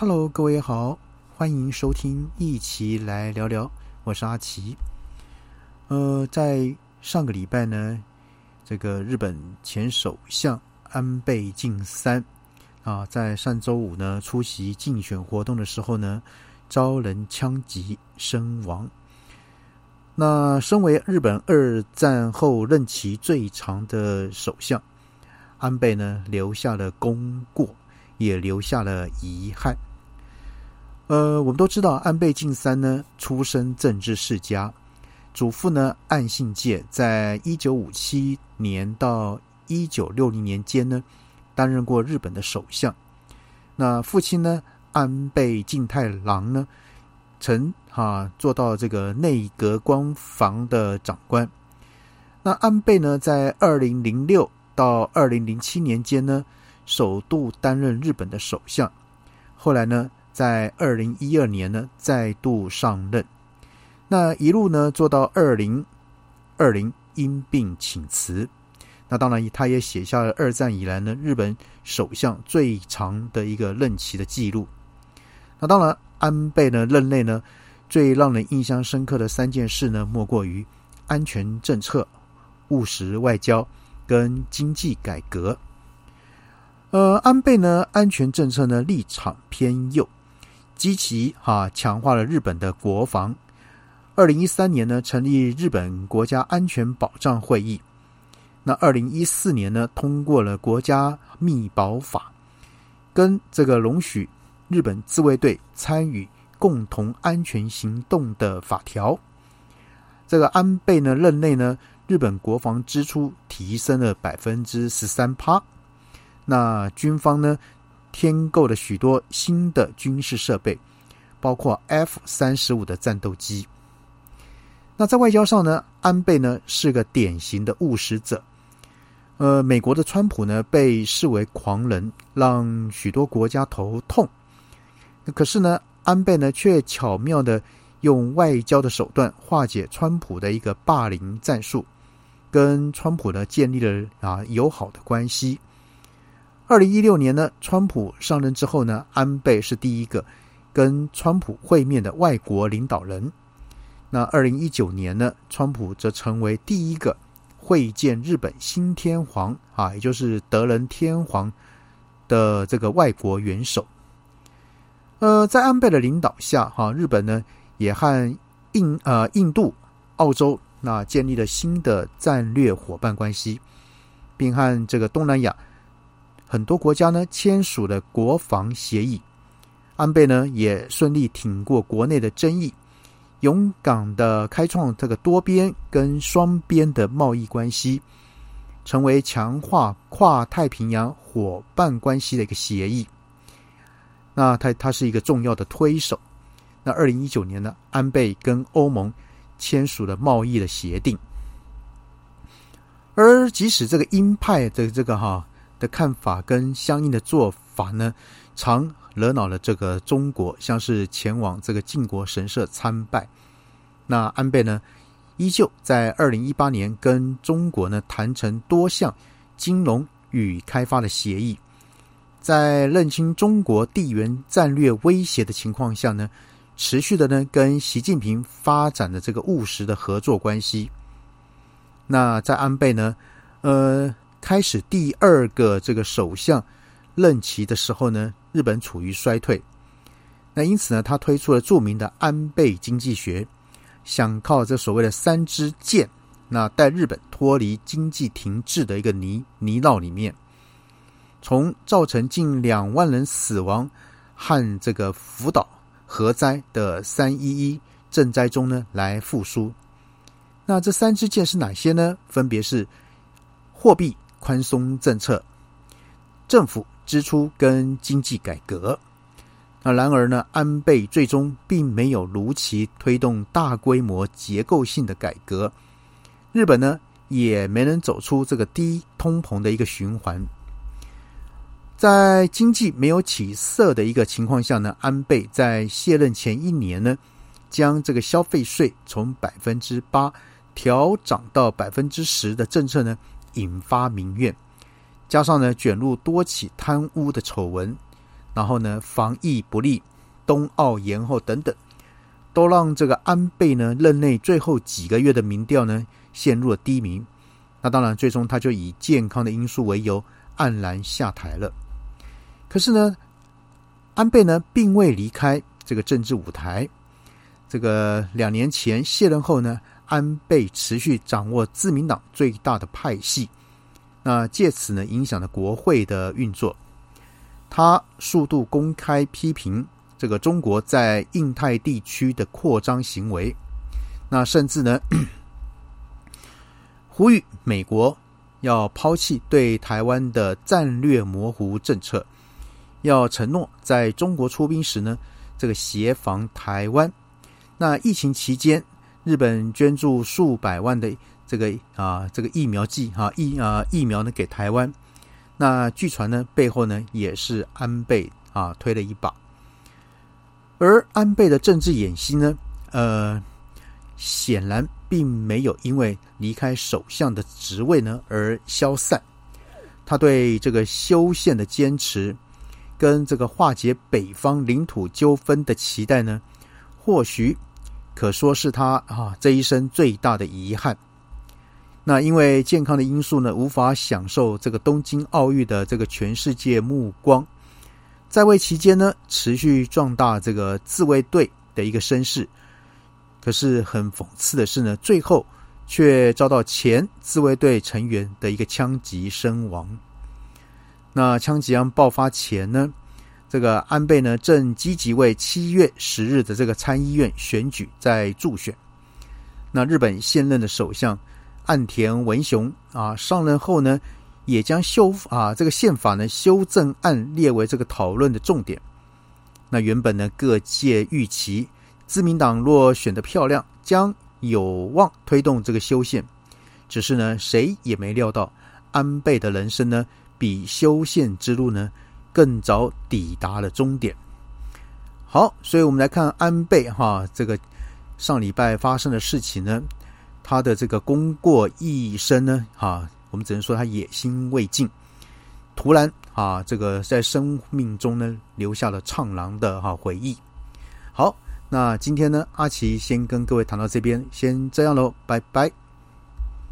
Hello，各位好，欢迎收听，一起来聊聊。我是阿奇。呃，在上个礼拜呢，这个日本前首相安倍晋三啊，在上周五呢出席竞选活动的时候呢，遭人枪击身亡。那身为日本二战后任期最长的首相，安倍呢留下了功过，也留下了遗憾。呃，我们都知道安倍晋三呢，出身政治世家，祖父呢岸信介，在一九五七年到一九六零年间呢，担任过日本的首相。那父亲呢，安倍晋太郎呢，曾哈做到这个内阁官房的长官。那安倍呢，在二零零六到二零零七年间呢，首度担任日本的首相。后来呢。在二零一二年呢，再度上任，那一路呢做到二零二零因病请辞。那当然，他也写下了二战以来呢日本首相最长的一个任期的记录。那当然，安倍呢任内呢最让人印象深刻的三件事呢，莫过于安全政策、务实外交跟经济改革。呃，安倍呢安全政策呢立场偏右。积极哈强化了日本的国防。二零一三年呢，成立日本国家安全保障会议。那二零一四年呢，通过了国家密保法，跟这个容许日本自卫队参与共同安全行动的法条。这个安倍呢任内呢，日本国防支出提升了百分之十三趴。那军方呢？添购了许多新的军事设备，包括 F 三十五的战斗机。那在外交上呢，安倍呢是个典型的务实者。呃，美国的川普呢被视为狂人，让许多国家头痛。可是呢，安倍呢却巧妙的用外交的手段化解川普的一个霸凌战术，跟川普呢建立了啊友好的关系。二零一六年呢，川普上任之后呢，安倍是第一个跟川普会面的外国领导人。那二零一九年呢，川普则成为第一个会见日本新天皇啊，也就是德仁天皇的这个外国元首。呃，在安倍的领导下，哈，日本呢也和印呃印度、澳洲那建立了新的战略伙伴关系，并和这个东南亚。很多国家呢签署了国防协议，安倍呢也顺利挺过国内的争议，勇敢的开创这个多边跟双边的贸易关系，成为强化跨太平洋伙伴关系的一个协议。那他他是一个重要的推手。那二零一九年呢，安倍跟欧盟签署了贸易的协定，而即使这个鹰派的这个哈。的看法跟相应的做法呢，常惹恼了这个中国，像是前往这个靖国神社参拜。那安倍呢，依旧在二零一八年跟中国呢谈成多项金融与开发的协议，在认清中国地缘战略威胁的情况下呢，持续的呢跟习近平发展的这个务实的合作关系。那在安倍呢，呃。开始第二个这个首相任期的时候呢，日本处于衰退。那因此呢，他推出了著名的安倍经济学，想靠这所谓的三支箭，那带日本脱离经济停滞的一个泥泥淖里面，从造成近两万人死亡和这个福岛核灾的三一一赈灾中呢来复苏。那这三支箭是哪些呢？分别是货币。宽松政策、政府支出跟经济改革。那然而呢，安倍最终并没有如期推动大规模结构性的改革，日本呢也没能走出这个低通膨的一个循环。在经济没有起色的一个情况下呢，安倍在卸任前一年呢，将这个消费税从百分之八调涨到百分之十的政策呢。引发民怨，加上呢卷入多起贪污的丑闻，然后呢防疫不利、冬奥延后等等，都让这个安倍呢任内最后几个月的民调呢陷入了低迷。那当然，最终他就以健康的因素为由黯然下台了。可是呢，安倍呢并未离开这个政治舞台。这个两年前卸任后呢，安倍持续掌握自民党最大的派系，那借此呢影响了国会的运作。他数度公开批评这个中国在印太地区的扩张行为，那甚至呢。呼吁美国要抛弃对台湾的战略模糊政策，要承诺在中国出兵时呢，这个协防台湾。那疫情期间，日本捐助数百万的这个啊这个疫苗剂哈疫啊疫苗呢给台湾。那据传呢背后呢也是安倍啊推了一把。而安倍的政治演习呢，呃，显然。并没有因为离开首相的职位呢而消散，他对这个修宪的坚持，跟这个化解北方领土纠纷的期待呢，或许可说是他啊这一生最大的遗憾。那因为健康的因素呢，无法享受这个东京奥运的这个全世界目光，在位期间呢，持续壮大这个自卫队的一个声势。可是很讽刺的是呢，最后却遭到前自卫队成员的一个枪击身亡。那枪击案爆发前呢，这个安倍呢正积极为七月十日的这个参议院选举在助选。那日本现任的首相岸田文雄啊上任后呢，也将修啊这个宪法呢修正案列为这个讨论的重点。那原本呢各界预期。自民党若选得漂亮，将有望推动这个修宪。只是呢，谁也没料到安倍的人生呢，比修宪之路呢更早抵达了终点。好，所以我们来看安倍哈这个上礼拜发生的事情呢，他的这个功过一生呢，哈，我们只能说他野心未尽，突然啊，这个在生命中呢留下了怅然的哈回忆。好。那今天呢，阿奇先跟各位谈到这边，先这样喽，拜拜。